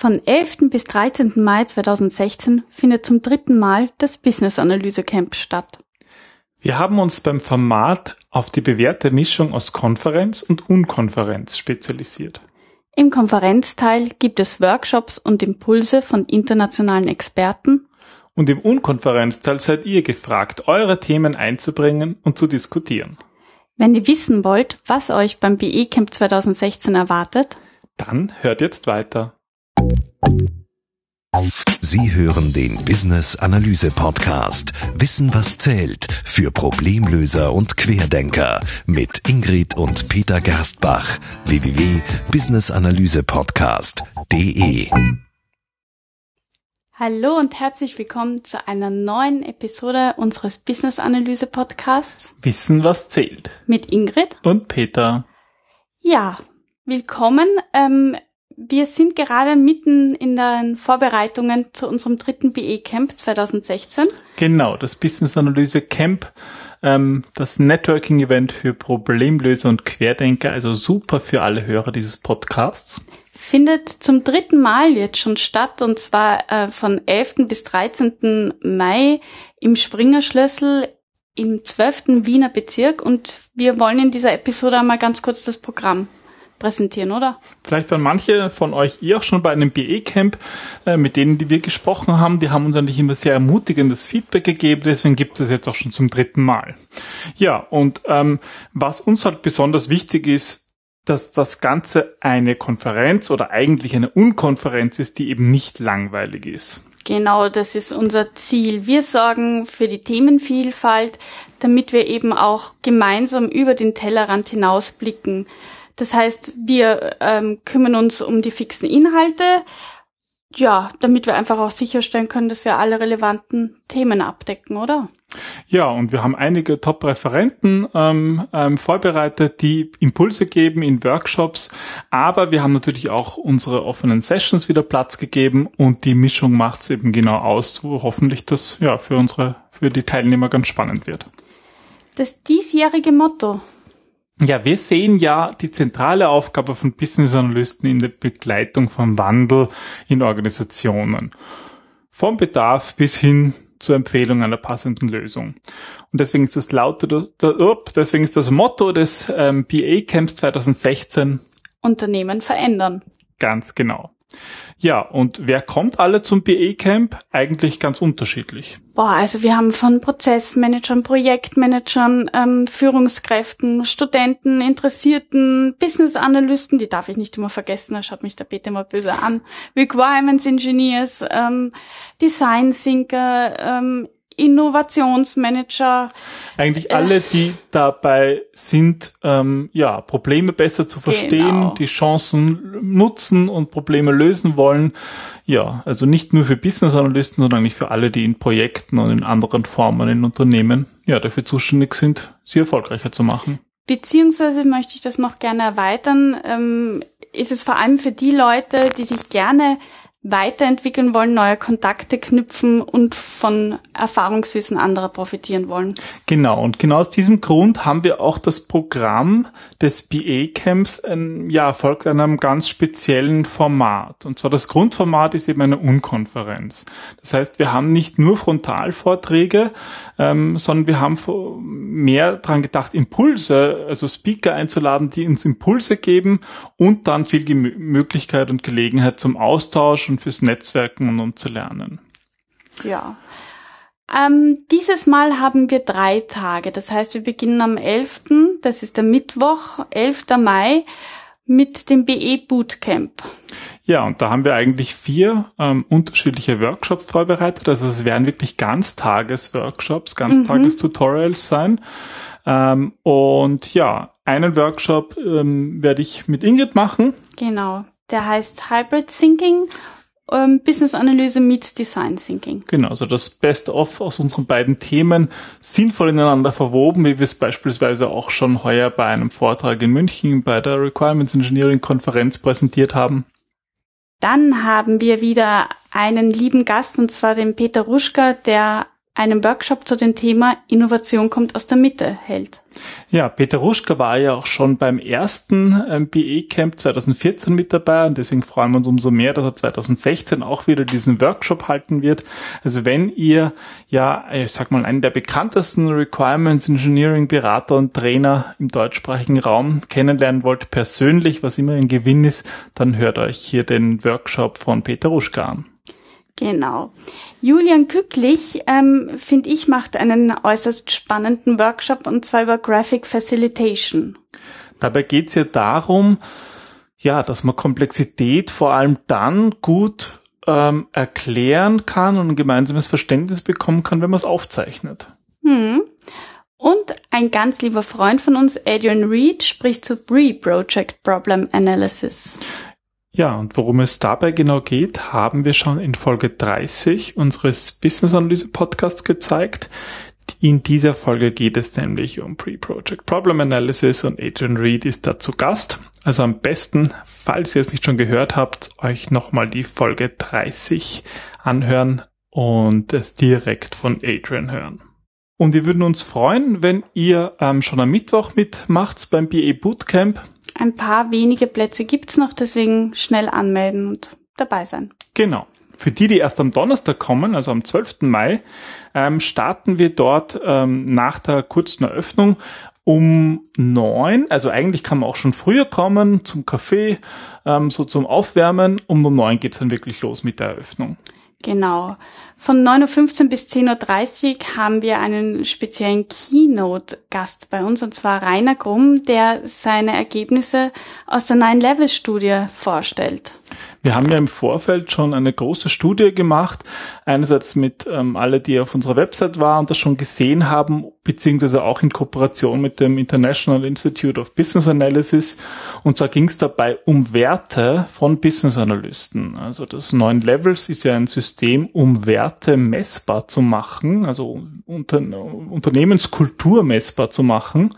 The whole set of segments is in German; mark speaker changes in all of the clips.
Speaker 1: Von 11. bis 13. Mai 2016 findet zum dritten Mal das Business Analyse Camp statt.
Speaker 2: Wir haben uns beim Format auf die bewährte Mischung aus Konferenz und Unkonferenz spezialisiert.
Speaker 1: Im Konferenzteil gibt es Workshops und Impulse von internationalen Experten.
Speaker 2: Und im Unkonferenzteil seid ihr gefragt, eure Themen einzubringen und zu diskutieren.
Speaker 1: Wenn ihr wissen wollt, was euch beim BE Camp 2016 erwartet,
Speaker 2: dann hört jetzt weiter.
Speaker 3: Sie hören den Business Analyse Podcast. Wissen was zählt für Problemlöser und Querdenker mit Ingrid und Peter Gerstbach. www.businessanalysepodcast.de
Speaker 1: Hallo und herzlich willkommen zu einer neuen Episode unseres Business Analyse Podcasts.
Speaker 2: Wissen was zählt.
Speaker 1: Mit Ingrid.
Speaker 2: Und Peter.
Speaker 1: Ja, willkommen. Ähm, wir sind gerade mitten in den Vorbereitungen zu unserem dritten BE Camp 2016.
Speaker 2: Genau, das Business Analyse Camp, ähm, das Networking Event für Problemlöser und Querdenker, also super für alle Hörer dieses Podcasts.
Speaker 1: Findet zum dritten Mal jetzt schon statt und zwar äh, von 11. bis 13. Mai im Springerschlüssel im 12. Wiener Bezirk und wir wollen in dieser Episode einmal ganz kurz das Programm präsentieren, oder?
Speaker 2: Vielleicht waren manche von euch eh auch schon bei einem BE-Camp, äh, mit denen, die wir gesprochen haben. Die haben uns eigentlich immer sehr ermutigendes Feedback gegeben, deswegen gibt es jetzt auch schon zum dritten Mal. Ja, und ähm, was uns halt besonders wichtig ist, dass das Ganze eine Konferenz oder eigentlich eine Unkonferenz ist, die eben nicht langweilig ist.
Speaker 1: Genau, das ist unser Ziel. Wir sorgen für die Themenvielfalt, damit wir eben auch gemeinsam über den Tellerrand hinausblicken. Das heißt, wir ähm, kümmern uns um die fixen Inhalte, ja, damit wir einfach auch sicherstellen können, dass wir alle relevanten Themen abdecken, oder?
Speaker 2: Ja, und wir haben einige Top-Referenten ähm, ähm, vorbereitet, die Impulse geben in Workshops, aber wir haben natürlich auch unsere offenen Sessions wieder Platz gegeben und die Mischung macht es eben genau aus, wo hoffentlich das ja für unsere, für die Teilnehmer ganz spannend wird.
Speaker 1: Das diesjährige Motto
Speaker 2: ja, wir sehen ja die zentrale Aufgabe von Business Analysten in der Begleitung von Wandel in Organisationen. Vom Bedarf bis hin zur Empfehlung einer passenden Lösung. Und deswegen ist das laute, deswegen ist das Motto des ähm, BA Camps 2016
Speaker 1: Unternehmen verändern.
Speaker 2: Ganz genau. Ja, und wer kommt alle zum BE-Camp? Eigentlich ganz unterschiedlich.
Speaker 1: Boah, also wir haben von Prozessmanagern, Projektmanagern, ähm, Führungskräften, Studenten, Interessierten, Business-Analysten, die darf ich nicht immer vergessen, da schaut mich der Peter mal böse an, Requirements Engineers, ähm, Design Thinker, ähm, Innovationsmanager.
Speaker 2: Eigentlich alle, die dabei sind, ähm, ja, Probleme besser zu verstehen, genau. die Chancen nutzen und Probleme lösen wollen. Ja, also nicht nur für Business Analysten, sondern eigentlich für alle, die in Projekten und in anderen Formen in Unternehmen, ja, dafür zuständig sind, sie erfolgreicher zu machen.
Speaker 1: Beziehungsweise möchte ich das noch gerne erweitern, ähm, ist es vor allem für die Leute, die sich gerne weiterentwickeln wollen, neue Kontakte knüpfen und von Erfahrungswissen anderer profitieren wollen.
Speaker 2: Genau, und genau aus diesem Grund haben wir auch das Programm des BA-Camps ähm, ja, folgt einem ganz speziellen Format. Und zwar das Grundformat ist eben eine Unkonferenz. Das heißt, wir haben nicht nur Frontalvorträge, ähm, sondern wir haben mehr dran gedacht, Impulse, also Speaker einzuladen, die uns Impulse geben und dann viel Möglichkeit und Gelegenheit zum Austausch fürs Netzwerken und um zu lernen.
Speaker 1: Ja. Ähm, dieses Mal haben wir drei Tage. Das heißt, wir beginnen am 11., das ist der Mittwoch, 11. Mai, mit dem BE Bootcamp.
Speaker 2: Ja, und da haben wir eigentlich vier ähm, unterschiedliche Workshops vorbereitet. Also es werden wirklich Ganztages-Workshops, Ganztages-Tutorials mhm. sein. Ähm, und ja, einen Workshop ähm, werde ich mit Ingrid machen.
Speaker 1: Genau. Der heißt Hybrid Thinking ähm, Business Analyse meets Design Thinking.
Speaker 2: Genau, also das Best-of aus unseren beiden Themen sinnvoll ineinander verwoben, wie wir es beispielsweise auch schon heuer bei einem Vortrag in München bei der Requirements Engineering Konferenz präsentiert haben.
Speaker 1: Dann haben wir wieder einen lieben Gast, und zwar den Peter Ruschka, der einen Workshop zu dem Thema Innovation kommt aus der Mitte hält.
Speaker 2: Ja, Peter Ruschka war ja auch schon beim ersten ähm, BE Camp 2014 mit dabei und deswegen freuen wir uns umso mehr, dass er 2016 auch wieder diesen Workshop halten wird. Also wenn ihr ja, ich sag mal, einen der bekanntesten Requirements Engineering Berater und Trainer im deutschsprachigen Raum kennenlernen wollt, persönlich, was immer ein Gewinn ist, dann hört euch hier den Workshop von Peter Ruschka an.
Speaker 1: Genau. Julian Kücklich, ähm, finde ich, macht einen äußerst spannenden Workshop und zwar über Graphic Facilitation.
Speaker 2: Dabei geht es ja darum, ja, dass man Komplexität vor allem dann gut ähm, erklären kann und ein gemeinsames Verständnis bekommen kann, wenn man es aufzeichnet.
Speaker 1: Hm. Und ein ganz lieber Freund von uns, Adrian Reed, spricht zu Pre-Project Problem Analysis.
Speaker 2: Ja, und worum es dabei genau geht, haben wir schon in Folge 30 unseres Business Analyse Podcasts gezeigt. In dieser Folge geht es nämlich um Pre-Project Problem Analysis und Adrian Reed ist dazu Gast. Also am besten, falls ihr es nicht schon gehört habt, euch nochmal die Folge 30 anhören und es direkt von Adrian hören. Und wir würden uns freuen, wenn ihr ähm, schon am Mittwoch mitmacht beim BA Bootcamp.
Speaker 1: Ein paar wenige Plätze gibt's noch, deswegen schnell anmelden und dabei sein.
Speaker 2: Genau. Für die, die erst am Donnerstag kommen, also am 12. Mai, ähm, starten wir dort ähm, nach der kurzen Eröffnung um neun. Also eigentlich kann man auch schon früher kommen zum Kaffee, ähm, so zum Aufwärmen. Um um neun geht's dann wirklich los mit der Eröffnung.
Speaker 1: Genau. Von 9.15 Uhr bis 10.30 Uhr haben wir einen speziellen Keynote-Gast bei uns, und zwar Rainer Grumm, der seine Ergebnisse aus der Nine-Level-Studie vorstellt.
Speaker 2: Wir haben ja im Vorfeld schon eine große Studie gemacht, einerseits mit ähm, alle, die auf unserer Website waren und das schon gesehen haben, beziehungsweise auch in Kooperation mit dem International Institute of Business Analysis. Und zwar ging es dabei um Werte von Business Analysten. Also das Neun Levels ist ja ein System, um Werte messbar zu machen, also unter, Unternehmenskultur messbar zu machen.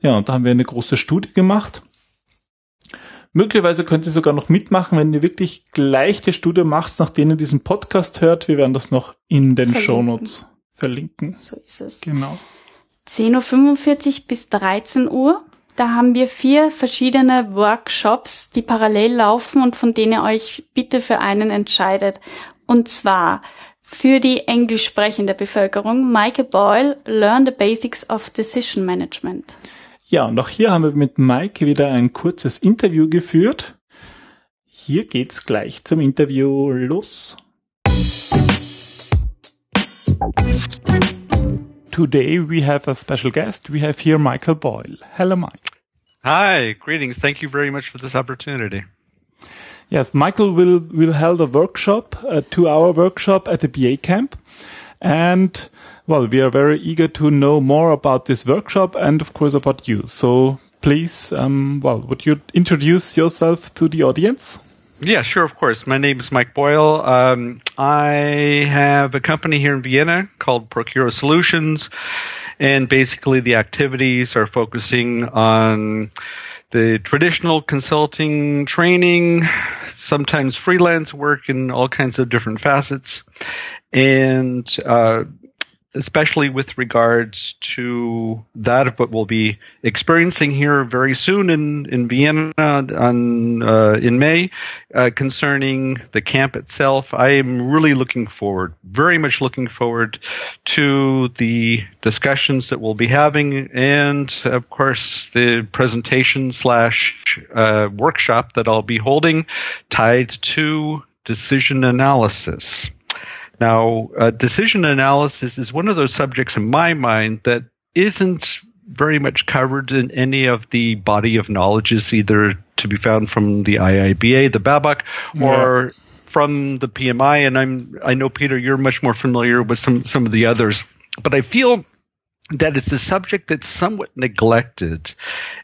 Speaker 2: Ja, und da haben wir eine große Studie gemacht. Möglicherweise könnt ihr sogar noch mitmachen, wenn ihr wirklich gleich die Studie macht, nachdem ihr diesen Podcast hört. Wir werden das noch in den verlinken. Shownotes verlinken.
Speaker 1: So ist es.
Speaker 2: Genau.
Speaker 1: 10.45 Uhr bis 13 Uhr. Da haben wir vier verschiedene Workshops, die parallel laufen und von denen ihr euch bitte für einen entscheidet. Und zwar für die englisch sprechende Bevölkerung Michael Boyle, Learn the Basics of Decision Management.
Speaker 2: Ja, und auch hier haben wir mit Mike wieder ein kurzes Interview geführt. Hier geht's gleich zum Interview los. Today we have a special guest. We have here Michael Boyle. Hello, Mike.
Speaker 4: Hi, greetings. Thank you very much for this opportunity.
Speaker 2: Yes, Michael will will hold a workshop, a two-hour workshop at the BA camp, and well, we are very eager to know more about this workshop and, of course, about you. So please, um, well, would you introduce yourself to the audience?
Speaker 4: Yeah, sure, of course. My name is Mike Boyle. Um, I have a company here in Vienna called Procura Solutions, and basically the activities are focusing on the traditional consulting training, sometimes freelance work in all kinds of different facets, and uh, especially with regards to that of what we'll be experiencing here very soon in, in Vienna on, uh, in May uh, concerning the camp itself. I am really looking forward, very much looking forward to the discussions that we'll be having and of course the presentation slash uh, workshop that I'll be holding tied to decision analysis. Now, uh, decision analysis is one of those subjects in my mind that isn't very much covered in any of the body of knowledges, either to be found from the IIBA, the BABAC, or yeah. from the PMI. And I'm, I know Peter, you're much more familiar with some, some of the others, but I feel that it's a subject that's somewhat neglected.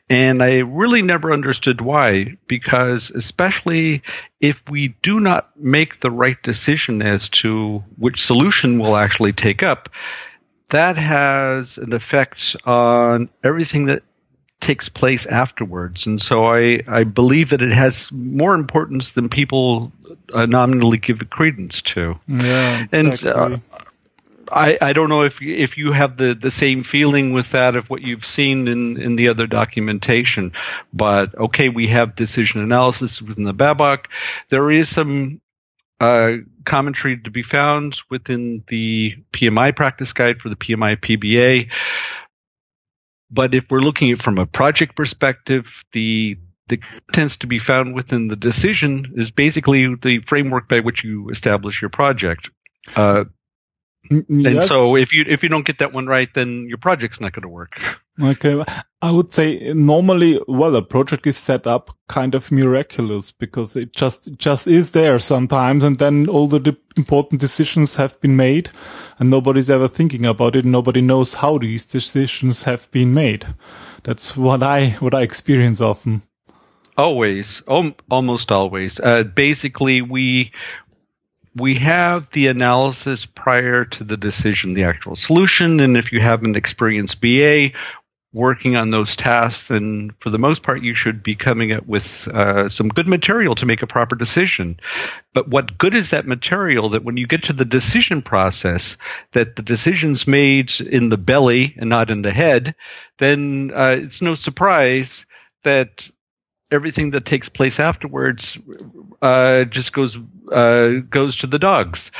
Speaker 4: And I really never understood why, because especially if we do not make the right decision as to which solution we'll actually take up, that has an effect on everything that takes place afterwards. And so I, I believe that it has more importance than people uh, nominally give credence to.
Speaker 2: Yeah,
Speaker 4: exactly. And uh, I, I don't know if if you have the, the same feeling with that of what you've seen in, in the other documentation, but okay, we have decision analysis within the BABOK. There is some uh, commentary to be found within the PMI practice guide for the PMI PBA. But if we're looking at from a project perspective, the the contents to be found within the decision is basically the framework by which you establish your project. Uh, yes. And so if you if you don't get that one right, then your project's not going to work.
Speaker 2: Okay, I would say normally, well, a project is set up kind of miraculous because it just just is there sometimes, and then all the important decisions have been made, and nobody's ever thinking about it. Nobody knows how these decisions have been made. That's what I what I experience often.
Speaker 4: Always, almost always. Uh, basically, we we have the analysis prior to the decision, the actual solution, and if you have an experienced BA working on those tasks, then for the most part, you should be coming up with uh, some good material to make a proper decision. But what good is that material that when you get to the decision process, that the decision's made in the belly and not in the head, then uh, it's no surprise that everything that takes place afterwards uh, just goes uh, goes to the dogs.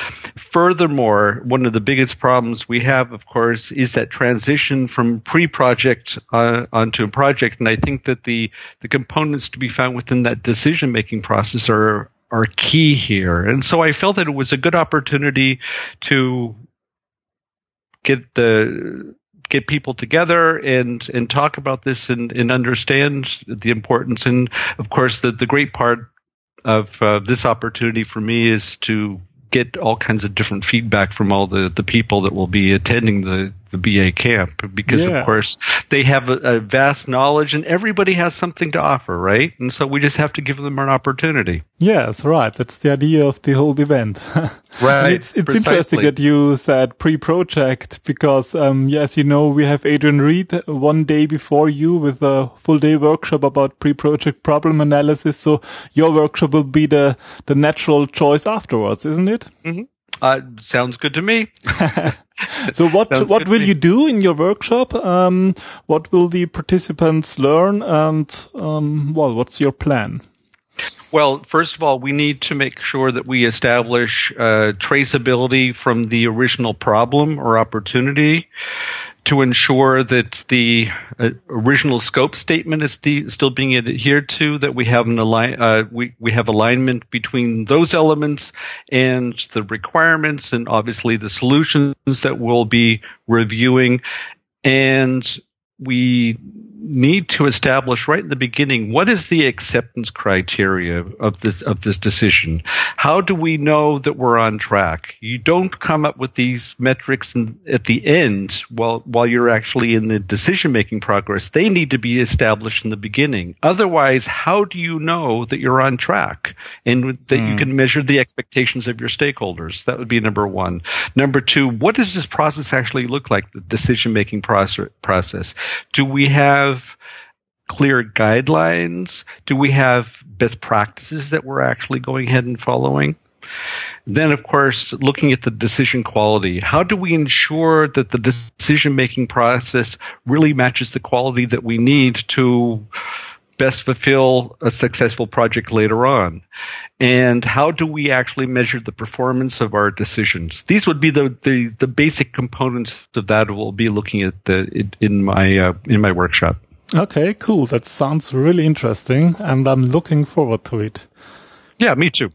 Speaker 4: Furthermore, one of the biggest problems we have, of course, is that transition from pre-project uh, onto a project, and I think that the the components to be found within that decision making process are are key here. And so I felt that it was a good opportunity to get the get people together and and talk about this and, and understand the importance. And of course, the the great part of uh, this opportunity for me is to get all kinds of different feedback from all the, the people that will be attending the, the BA camp because yeah. of course they have a, a, vast knowledge and everybody has something to offer, right? And so we just have to give them an opportunity.
Speaker 2: Yes, right. That's the idea of the whole event.
Speaker 4: right.
Speaker 2: it's it's interesting that you said pre-project because, um, yes, you know, we have Adrian Reed one day before you with a full day workshop about pre-project problem analysis. So your workshop will be the, the natural choice afterwards, isn't it?
Speaker 4: Mm-hmm. Uh, sounds good to me.
Speaker 2: so what what will you do in your workshop? Um, what will the participants learn? And um, well, what's your plan?
Speaker 4: Well, first of all, we need to make sure that we establish uh, traceability from the original problem or opportunity to ensure that the uh, original scope statement is de- still being adhered to, that we have an align, uh, we, we have alignment between those elements and the requirements and obviously the solutions that we'll be reviewing. And we need to establish right in the beginning what is the acceptance criteria of this of this decision? How do we know that we're on track? You don't come up with these metrics in, at the end while while you're actually in the decision making progress. They need to be established in the beginning. Otherwise how do you know that you're on track and that mm. you hmm. can measure the expectations of your stakeholders? That would be number 1 number 2 what does this process actually look like the decision making process process? Do we have clear guidelines? Do we have best practices that we're actually going ahead and following? Then, of course, looking at the decision quality. How do we ensure that the decision making process really matches the quality that we need to best fulfill a successful project later on? And how do we actually measure the performance of our decisions? These would be the, the, the basic components of that we'll be looking at the, in, my uh, in my workshop.
Speaker 2: Okay, cool. That sounds really interesting, and I'm looking forward to it.
Speaker 4: Yeah, me too.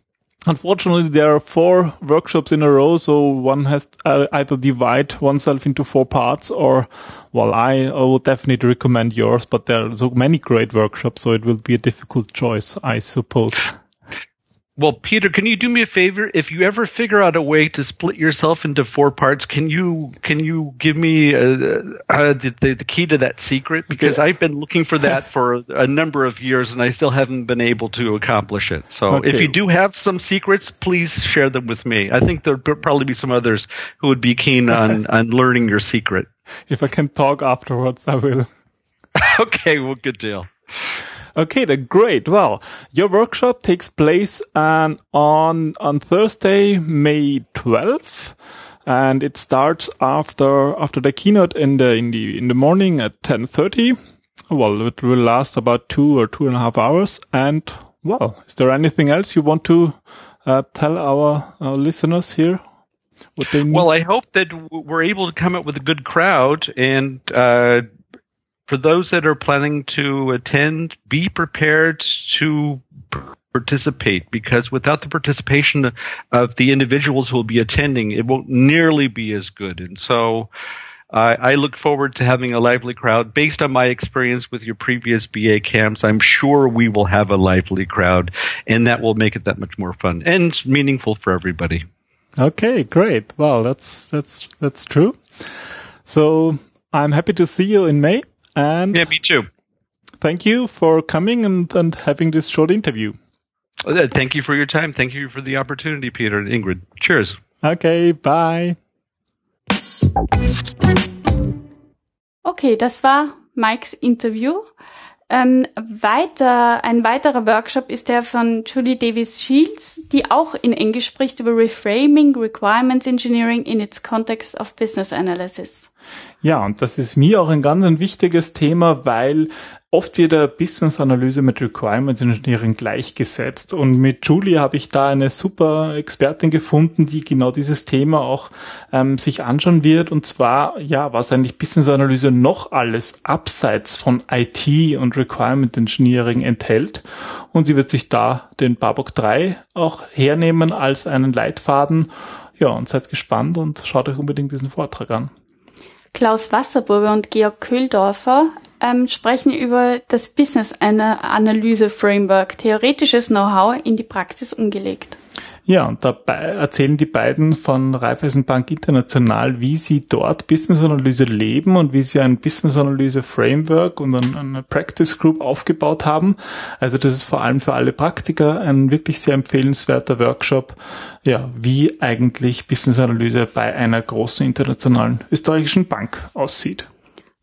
Speaker 2: Unfortunately, there are four workshops in a row, so one has to uh, either divide oneself into four parts, or, well, I, I would definitely recommend yours, but there are so many great workshops, so it will be a difficult choice, I suppose.
Speaker 4: Well, Peter, can you do me a favor? If you ever figure out a way to split yourself into four parts, can you can you give me uh, uh, the, the, key to that secret? Because I've been looking for that for a number of years, and I still haven't been able to accomplish it. So, okay. if you do have some secrets, please share them with me. I think there'll probably be some others who would be keen on on learning your secret.
Speaker 2: If I can talk afterwards, I will.
Speaker 4: okay, well, good deal.
Speaker 2: Okay, then great. Well, your workshop takes place um, on on Thursday, May 12th. and it starts after after the keynote in the in the in the morning at 10:30. Well, it will last about two or two and a half hours. And well, is there anything else you want to uh, tell our, our listeners here?
Speaker 4: Well, I hope that we're able to come up with a good crowd and uh, for those that are planning to attend, be prepared to participate because without the participation of the individuals who will be attending, it won't nearly be as good. And so I look forward to having a lively crowd. Based on my experience with your previous BA camps, I'm sure we will have a lively crowd, and that will make it that much more fun and meaningful for everybody.
Speaker 2: Okay, great. Well, that's that's that's true. So I'm happy to see you in May. And
Speaker 4: yeah, me too.
Speaker 2: Thank you for coming and, and having this short interview.
Speaker 4: Uh, thank you for your time. Thank you for the opportunity, Peter and Ingrid. Cheers.
Speaker 2: Okay, bye.
Speaker 1: Okay, das war Mikes Interview. Ähm, weiter, ein weiterer Workshop ist der von Julie Davis Shields, die auch in Englisch spricht über Reframing Requirements Engineering in its context of business analysis.
Speaker 2: Ja, und das ist mir auch ein ganz ein wichtiges Thema, weil oft wird der Business Analyse mit Requirements Engineering gleichgesetzt. Und mit Julie habe ich da eine super Expertin gefunden, die genau dieses Thema auch ähm, sich anschauen wird. Und zwar, ja, was eigentlich Business Analyse noch alles abseits von IT und Requirement Engineering enthält. Und sie wird sich da den Babok 3 auch hernehmen als einen Leitfaden. Ja, und seid gespannt und schaut euch unbedingt diesen Vortrag an.
Speaker 1: Klaus Wasserburger und Georg Köhldorfer ähm, sprechen über das Business Analyse Framework, theoretisches Know-how in die Praxis umgelegt.
Speaker 2: Ja, und dabei erzählen die beiden von Raiffeisenbank International, wie sie dort Business Analyse leben und wie sie ein Business Analyse Framework und eine Practice Group aufgebaut haben. Also das ist vor allem für alle Praktiker ein wirklich sehr empfehlenswerter Workshop, ja, wie eigentlich Business Analyse bei einer großen internationalen österreichischen Bank aussieht.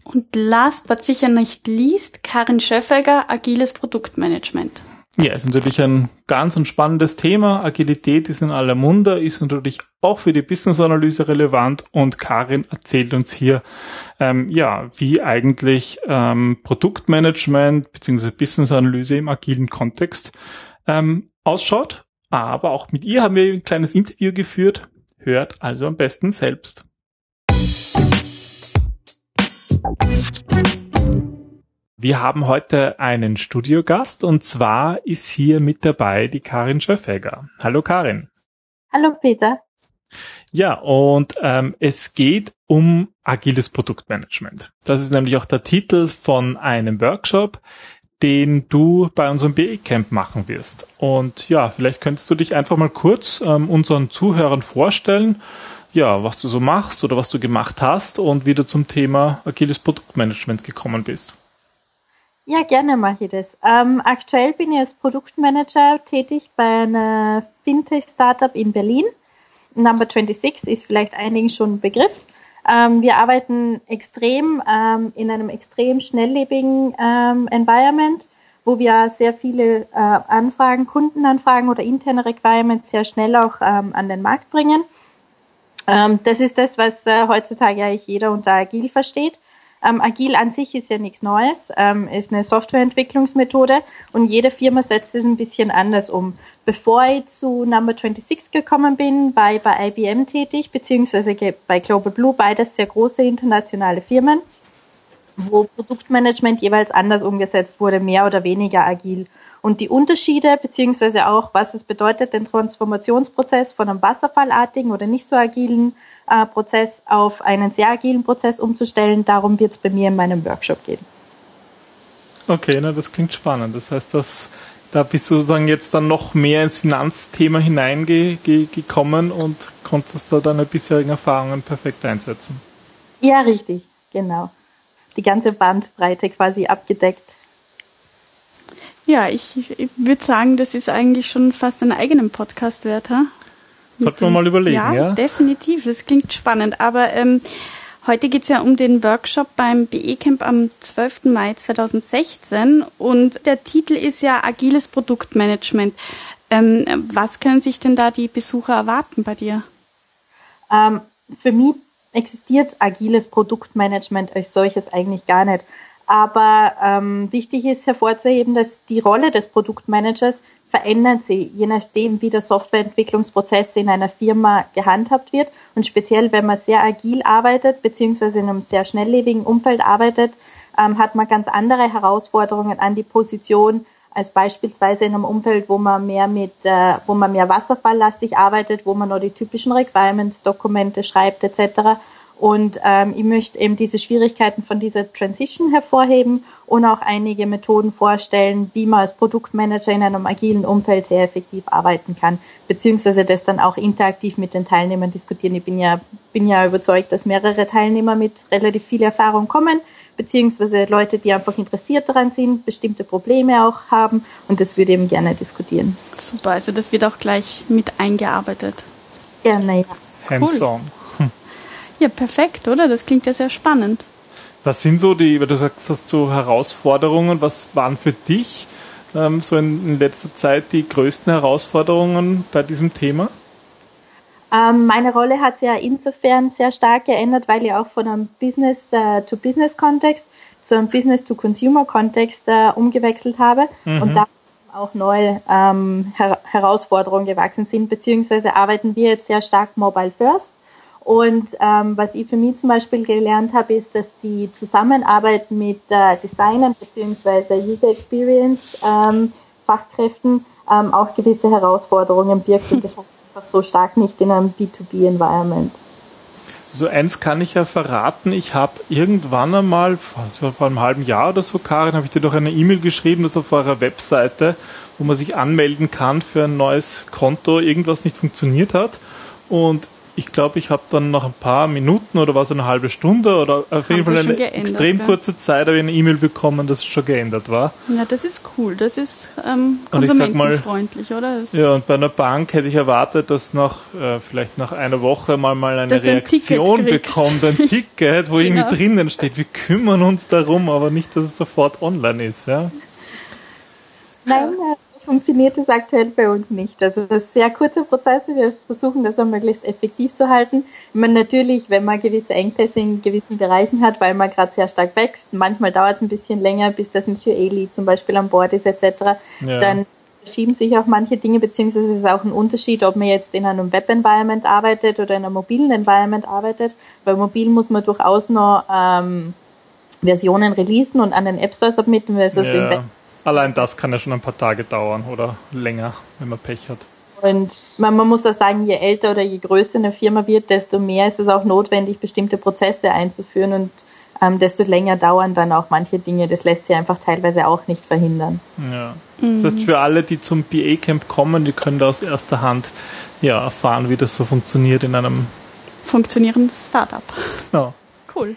Speaker 1: Und last but sicher nicht least, Karin Schöffegger, agiles Produktmanagement.
Speaker 2: Ja, ist natürlich ein ganz und spannendes Thema. Agilität ist in aller Munde, ist natürlich auch für die Business-Analyse relevant und Karin erzählt uns hier, ähm, ja, wie eigentlich ähm, Produktmanagement bzw. Business-Analyse im agilen Kontext ähm, ausschaut. Aber auch mit ihr haben wir ein kleines Interview geführt. Hört also am besten selbst. Wir haben heute einen Studiogast und zwar ist hier mit dabei die Karin Schöffegger. Hallo Karin.
Speaker 5: Hallo Peter.
Speaker 2: Ja, und ähm, es geht um agiles Produktmanagement. Das ist nämlich auch der Titel von einem Workshop, den du bei unserem BE-Camp machen wirst. Und ja, vielleicht könntest du dich einfach mal kurz ähm, unseren Zuhörern vorstellen, ja, was du so machst oder was du gemacht hast und wie du zum Thema agiles Produktmanagement gekommen bist.
Speaker 5: Ja, gerne mache ich das. Ähm, aktuell bin ich als Produktmanager tätig bei einer Fintech-Startup in Berlin. Number 26 ist vielleicht einigen schon ein Begriff. Ähm, wir arbeiten extrem ähm, in einem extrem schnelllebigen ähm, Environment, wo wir sehr viele äh, Anfragen, Kundenanfragen oder interne Requirements sehr schnell auch ähm, an den Markt bringen. Ähm, das ist das, was äh, heutzutage eigentlich jeder unter agil versteht. Ähm, Agil an sich ist ja nichts Neues, ähm, ist eine Softwareentwicklungsmethode und jede Firma setzt es ein bisschen anders um. Bevor ich zu Number 26 gekommen bin, war ich bei IBM tätig, beziehungsweise bei Global Blue, beides sehr große internationale Firmen, wo Produktmanagement jeweils anders umgesetzt wurde, mehr oder weniger agil. Und die Unterschiede, beziehungsweise auch, was es bedeutet, den Transformationsprozess von einem wasserfallartigen oder nicht so agilen äh, Prozess auf einen sehr agilen Prozess umzustellen. Darum wird es bei mir in meinem Workshop gehen.
Speaker 2: Okay, na, das klingt spannend. Das heißt, dass da bist du sozusagen jetzt dann noch mehr ins Finanzthema hineingekommen und konntest da deine bisherigen Erfahrungen perfekt einsetzen.
Speaker 5: Ja, richtig, genau. Die ganze Bandbreite quasi abgedeckt.
Speaker 1: Ja, ich, ich würde sagen, das ist eigentlich schon fast einen eigenen Podcast wert. Ha?
Speaker 2: Sollten wir mal überlegen, ja?
Speaker 1: Ja, definitiv. Das klingt spannend. Aber ähm, heute geht's ja um den Workshop beim BE-Camp am 12. Mai 2016 und der Titel ist ja Agiles Produktmanagement. Ähm, was können sich denn da die Besucher erwarten bei dir?
Speaker 5: Ähm, für mich existiert agiles Produktmanagement als solches eigentlich gar nicht. Aber ähm, wichtig ist hervorzuheben, dass die Rolle des Produktmanagers verändert sich, je nachdem, wie der Softwareentwicklungsprozess in einer Firma gehandhabt wird. Und speziell, wenn man sehr agil arbeitet, beziehungsweise in einem sehr schnelllebigen Umfeld arbeitet, ähm, hat man ganz andere Herausforderungen an die Position als beispielsweise in einem Umfeld, wo man mehr mit, äh, wo man mehr wasserfalllastig arbeitet, wo man nur die typischen Requirements-Dokumente schreibt etc. Und ähm, ich möchte eben diese Schwierigkeiten von dieser Transition hervorheben und auch einige Methoden vorstellen, wie man als Produktmanager in einem agilen Umfeld sehr effektiv arbeiten kann, beziehungsweise das dann auch interaktiv mit den Teilnehmern diskutieren. Ich bin ja, bin ja überzeugt, dass mehrere Teilnehmer mit relativ viel Erfahrung kommen beziehungsweise Leute, die einfach interessiert daran sind, bestimmte Probleme auch haben und das würde eben gerne diskutieren.
Speaker 1: Super, also das wird auch gleich mit eingearbeitet.
Speaker 5: Gerne, ja.
Speaker 2: Hands-on. Cool.
Speaker 1: Ja, perfekt, oder? Das klingt ja sehr spannend.
Speaker 2: Was sind so die, wie du sagst, hast so Herausforderungen, was waren für dich ähm, so in, in letzter Zeit die größten Herausforderungen bei diesem Thema?
Speaker 5: Ähm, meine Rolle hat sich ja insofern sehr stark geändert, weil ich auch von einem Business-to-Business-Kontext zu einem Business-to-Consumer-Kontext äh, umgewechselt habe mhm. und da auch neue ähm, Her Herausforderungen gewachsen sind, beziehungsweise arbeiten wir jetzt sehr stark mobile first. Und ähm, was ich für mich zum Beispiel gelernt habe, ist, dass die Zusammenarbeit mit äh, Designern beziehungsweise User Experience ähm, Fachkräften ähm, auch gewisse Herausforderungen birgt. Und das einfach so stark nicht in einem B2B-Environment.
Speaker 2: So eins kann ich ja verraten. Ich habe irgendwann einmal, vor einem halben Jahr oder so, Karin, habe ich dir doch eine E-Mail geschrieben, dass auf eurer Webseite, wo man sich anmelden kann für ein neues Konto, irgendwas nicht funktioniert hat. Und ich glaube, ich habe dann nach ein paar Minuten oder was eine halbe Stunde oder auf jeden Fall eine extrem gell? kurze Zeit habe ich eine E-Mail bekommen, dass es schon geändert war.
Speaker 1: Ja, das ist cool. Das ist ähm, konsumentenfreundlich,
Speaker 2: mal,
Speaker 1: oder? Das
Speaker 2: ja, und bei einer Bank hätte ich erwartet, dass nach äh, vielleicht nach einer Woche mal mal eine Reaktion ein bekommt, ein Ticket, wo genau. irgendwie drinnen steht, wir kümmern uns darum, aber nicht, dass es sofort online ist, ja.
Speaker 5: Nein, funktioniert es aktuell bei uns nicht. Also das sehr kurze Prozesse. Wir versuchen das auch möglichst effektiv zu halten. Meine, natürlich, wenn man gewisse Engpässe in gewissen Bereichen hat, weil man gerade sehr stark wächst, manchmal dauert es ein bisschen länger, bis das ein QA-Lead zum Beispiel an Bord ist etc., ja. dann verschieben sich auch manche Dinge, beziehungsweise es ist auch ein Unterschied, ob man jetzt in einem Web-Environment arbeitet oder in einem mobilen Environment arbeitet. Bei mobil muss man durchaus noch ähm, Versionen releasen und an den App Store submitten, weil es ja. im Web
Speaker 2: Allein das kann ja schon ein paar Tage dauern oder länger, wenn man Pech hat.
Speaker 5: Und man, man muss auch sagen, je älter oder je größer eine Firma wird, desto mehr ist es auch notwendig, bestimmte Prozesse einzuführen und ähm, desto länger dauern dann auch manche Dinge. Das lässt sich einfach teilweise auch nicht verhindern.
Speaker 2: Ja. Mhm. Das heißt, für alle, die zum BA-Camp kommen, die können da aus erster Hand ja, erfahren, wie das so funktioniert in einem
Speaker 1: funktionierenden Startup.
Speaker 2: Genau.
Speaker 1: Cool.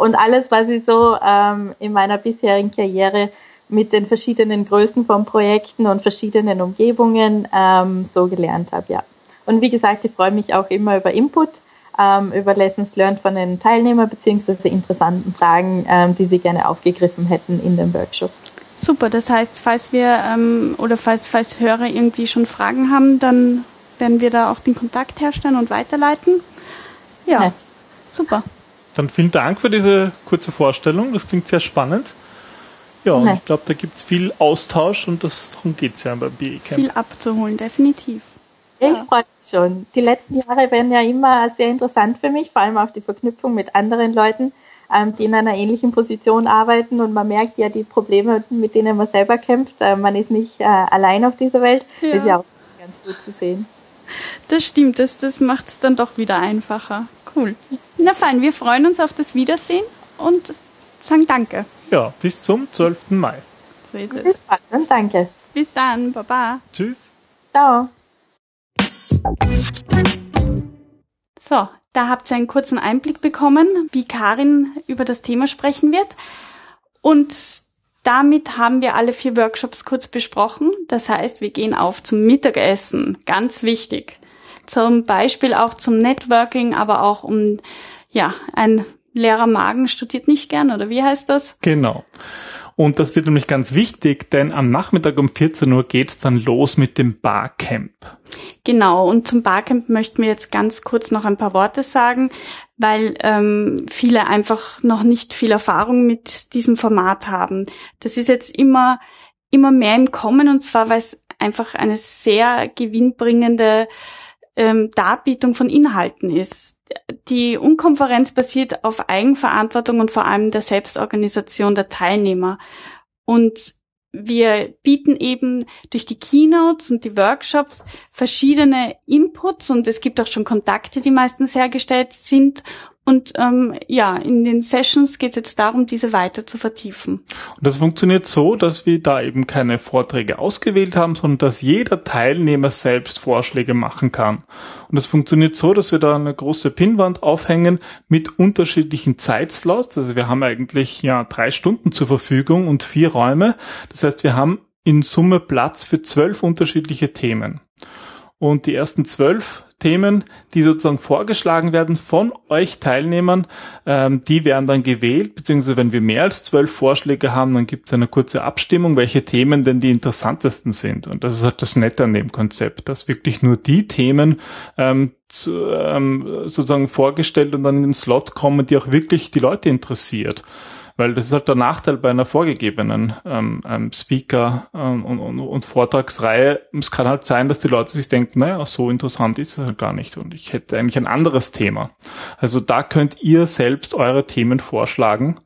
Speaker 5: und alles, was ich so ähm, in meiner bisherigen Karriere mit den verschiedenen Größen von Projekten und verschiedenen Umgebungen ähm, so gelernt habe, ja. Und wie gesagt, ich freue mich auch immer über Input, ähm, über Lessons learned von den Teilnehmern beziehungsweise interessanten Fragen, ähm, die sie gerne aufgegriffen hätten in dem Workshop.
Speaker 1: Super, das heißt, falls wir ähm, oder falls, falls Hörer irgendwie schon Fragen haben, dann werden wir da auch den Kontakt herstellen und weiterleiten. Ja, ja. super.
Speaker 2: Dann vielen Dank für diese kurze Vorstellung. Das klingt sehr spannend. Ja, und ich glaube, da gibt es viel Austausch und das, darum geht es ja beim BE-Camp.
Speaker 1: Viel abzuholen, definitiv.
Speaker 5: Ich ja. freue mich schon. Die letzten Jahre werden ja immer sehr interessant für mich, vor allem auch die Verknüpfung mit anderen Leuten, ähm, die in einer ähnlichen Position arbeiten und man merkt ja die Probleme, mit denen man selber kämpft. Äh, man ist nicht äh, allein auf dieser Welt. Ja. Das ist ja auch ganz gut zu sehen.
Speaker 1: Das stimmt, das, das macht es dann doch wieder einfacher. Cool. Na fein, wir freuen uns auf das Wiedersehen und sagen Danke.
Speaker 2: Ja, bis zum 12. Mai.
Speaker 5: So ist es. Bis dann, danke.
Speaker 1: Bis dann, Baba.
Speaker 2: Tschüss.
Speaker 5: Ciao.
Speaker 1: So, da habt ihr einen kurzen Einblick bekommen, wie Karin über das Thema sprechen wird. Und damit haben wir alle vier Workshops kurz besprochen. Das heißt, wir gehen auf zum Mittagessen. Ganz wichtig. Zum Beispiel auch zum Networking, aber auch um, ja, ein leerer Magen studiert nicht gern, oder wie heißt das?
Speaker 2: Genau. Und das wird nämlich ganz wichtig, denn am Nachmittag um 14 Uhr geht's dann los mit dem Barcamp.
Speaker 1: Genau, und zum Barcamp möchten wir jetzt ganz kurz noch ein paar Worte sagen, weil ähm, viele einfach noch nicht viel Erfahrung mit diesem Format haben. Das ist jetzt immer, immer mehr im Kommen und zwar, weil es einfach eine sehr gewinnbringende ähm, Darbietung von Inhalten ist. Die Unkonferenz basiert auf Eigenverantwortung und vor allem der Selbstorganisation der Teilnehmer. Und wir bieten eben durch die Keynotes und die Workshops verschiedene Inputs und es gibt auch schon Kontakte, die meistens hergestellt sind und ähm, ja, in den Sessions geht es jetzt darum, diese weiter zu vertiefen.
Speaker 2: Und das funktioniert so, dass wir da eben keine Vorträge ausgewählt haben, sondern dass jeder Teilnehmer selbst Vorschläge machen kann. Und das funktioniert so, dass wir da eine große Pinnwand aufhängen mit unterschiedlichen Zeitslots. Also wir haben eigentlich ja drei Stunden zur Verfügung und vier Räume. Das heißt, wir haben in Summe Platz für zwölf unterschiedliche Themen. Und die ersten zwölf Themen, die sozusagen vorgeschlagen werden von euch Teilnehmern, ähm, die werden dann gewählt, beziehungsweise wenn wir mehr als zwölf Vorschläge haben, dann gibt es eine kurze Abstimmung, welche Themen denn die interessantesten sind. Und das ist halt das Nette an dem Konzept, dass wirklich nur die Themen ähm, zu, ähm, sozusagen vorgestellt und dann in den Slot kommen, die auch wirklich die Leute interessiert. Weil das ist halt der Nachteil bei einer vorgegebenen ähm, ähm, Speaker- ähm, und, und, und, Vortragsreihe. Es kann halt sein, dass die Leute sich denken, naja, so interessant ist es halt gar nicht und ich hätte eigentlich ein anderes Thema. Also da könnt ihr selbst eure Themen vorschlagen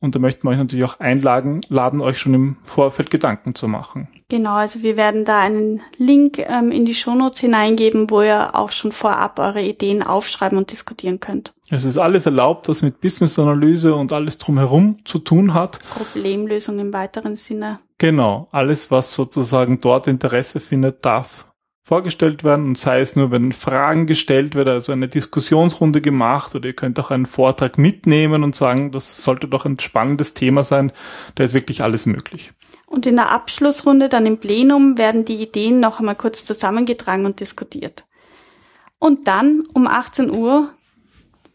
Speaker 2: und da möchten wir euch natürlich auch einladen, laden euch schon im Vorfeld Gedanken zu machen.
Speaker 1: Genau, also wir werden da einen Link ähm, in die Shownotes hineingeben, wo ihr auch schon vorab eure Ideen aufschreiben und diskutieren könnt.
Speaker 2: Es ist alles erlaubt, was mit Business-Analyse und alles drumherum zu tun hat.
Speaker 1: Problemlösung im weiteren Sinne.
Speaker 2: Genau, alles, was sozusagen dort Interesse findet, darf vorgestellt werden und sei es nur, wenn Fragen gestellt wird, also eine Diskussionsrunde gemacht oder ihr könnt auch einen Vortrag mitnehmen und sagen, das sollte doch ein spannendes Thema sein, da ist wirklich alles möglich.
Speaker 1: Und in der Abschlussrunde dann im Plenum werden die Ideen noch einmal kurz zusammengetragen und diskutiert. Und dann um 18 Uhr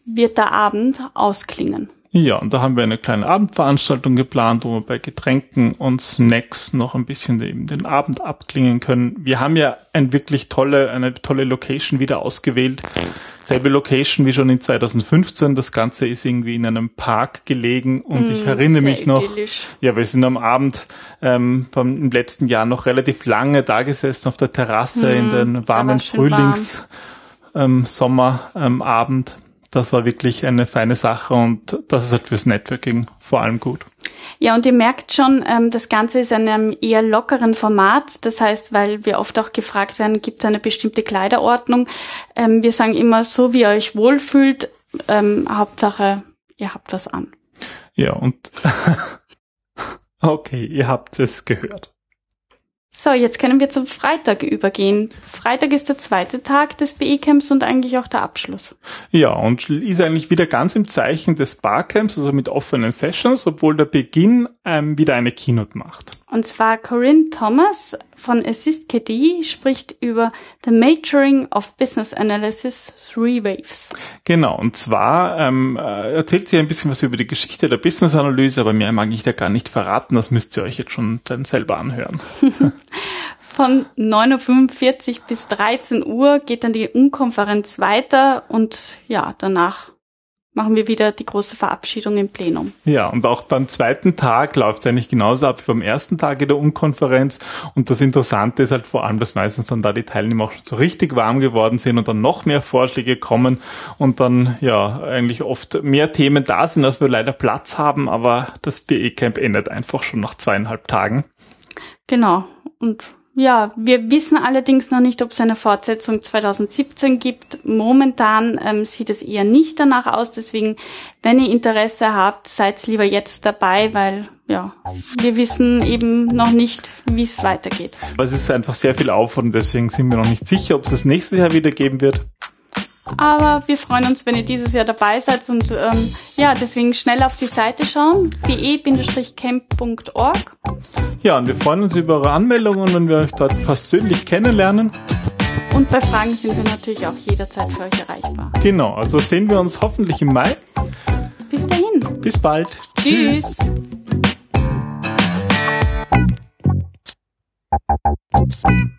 Speaker 1: wird der Abend ausklingen.
Speaker 2: Ja, und da haben wir eine kleine Abendveranstaltung geplant, wo wir bei Getränken und Snacks noch ein bisschen eben den Abend abklingen können. Wir haben ja ein wirklich tolle, eine tolle Location wieder ausgewählt. Selbe Location wie schon in 2015. Das Ganze ist irgendwie in einem Park gelegen und mm, ich erinnere mich noch. Idyllisch. Ja, wir sind am Abend ähm, vom, im letzten Jahr noch relativ lange da gesessen auf der Terrasse mm, in den warmen Frühlings warm. ähm, Sommerabend. Das war wirklich eine feine Sache und das ist halt fürs Networking vor allem gut.
Speaker 1: Ja, und ihr merkt schon, ähm, das Ganze ist in einem eher lockeren Format. Das heißt, weil wir oft auch gefragt werden, gibt es eine bestimmte Kleiderordnung? Ähm, wir sagen immer, so wie ihr euch wohlfühlt, ähm, Hauptsache, ihr habt was an.
Speaker 2: Ja, und okay, ihr habt es gehört.
Speaker 1: So, jetzt können wir zum Freitag übergehen. Freitag ist der zweite Tag des BE-Camps und eigentlich auch der Abschluss.
Speaker 2: Ja, und ist eigentlich wieder ganz im Zeichen des Barcamps, also mit offenen Sessions, obwohl der Beginn ähm, wieder eine Keynote macht.
Speaker 1: Und zwar Corinne Thomas von Assist KDE spricht über The Maturing of Business Analysis Three Waves.
Speaker 2: Genau, und zwar ähm, äh, erzählt sie ein bisschen was über die Geschichte der Business Analyse, aber mehr mag ich da gar nicht verraten, das müsst ihr euch jetzt schon dann selber anhören.
Speaker 1: Von 9.45 Uhr bis 13 Uhr geht dann die Unkonferenz weiter und ja, danach machen wir wieder die große Verabschiedung im Plenum.
Speaker 2: Ja, und auch beim zweiten Tag läuft es eigentlich genauso ab wie beim ersten Tag in der Unkonferenz. Und das Interessante ist halt vor allem, dass meistens dann da die Teilnehmer auch so richtig warm geworden sind und dann noch mehr Vorschläge kommen und dann ja eigentlich oft mehr Themen da sind, als wir leider Platz haben. Aber das BE-Camp endet einfach schon nach zweieinhalb Tagen.
Speaker 1: Genau. Und ja, wir wissen allerdings noch nicht, ob es eine Fortsetzung 2017 gibt. Momentan ähm, sieht es eher nicht danach aus. Deswegen, wenn ihr Interesse habt, seid lieber jetzt dabei, weil ja, wir wissen eben noch nicht, wie es weitergeht.
Speaker 2: Es ist einfach sehr viel Aufwand, deswegen sind wir noch nicht sicher, ob es das nächste Jahr wieder geben wird.
Speaker 1: Aber wir freuen uns, wenn ihr dieses Jahr dabei seid und ähm, ja, deswegen schnell auf die Seite schauen, be-camp.org.
Speaker 2: Ja, und wir freuen uns über eure Anmeldungen, wenn wir euch dort persönlich kennenlernen.
Speaker 1: Und bei Fragen sind wir natürlich auch jederzeit für euch erreichbar.
Speaker 2: Genau, also sehen wir uns hoffentlich im Mai.
Speaker 1: Bis dahin.
Speaker 2: Bis bald.
Speaker 1: Tschüss. Tschüss.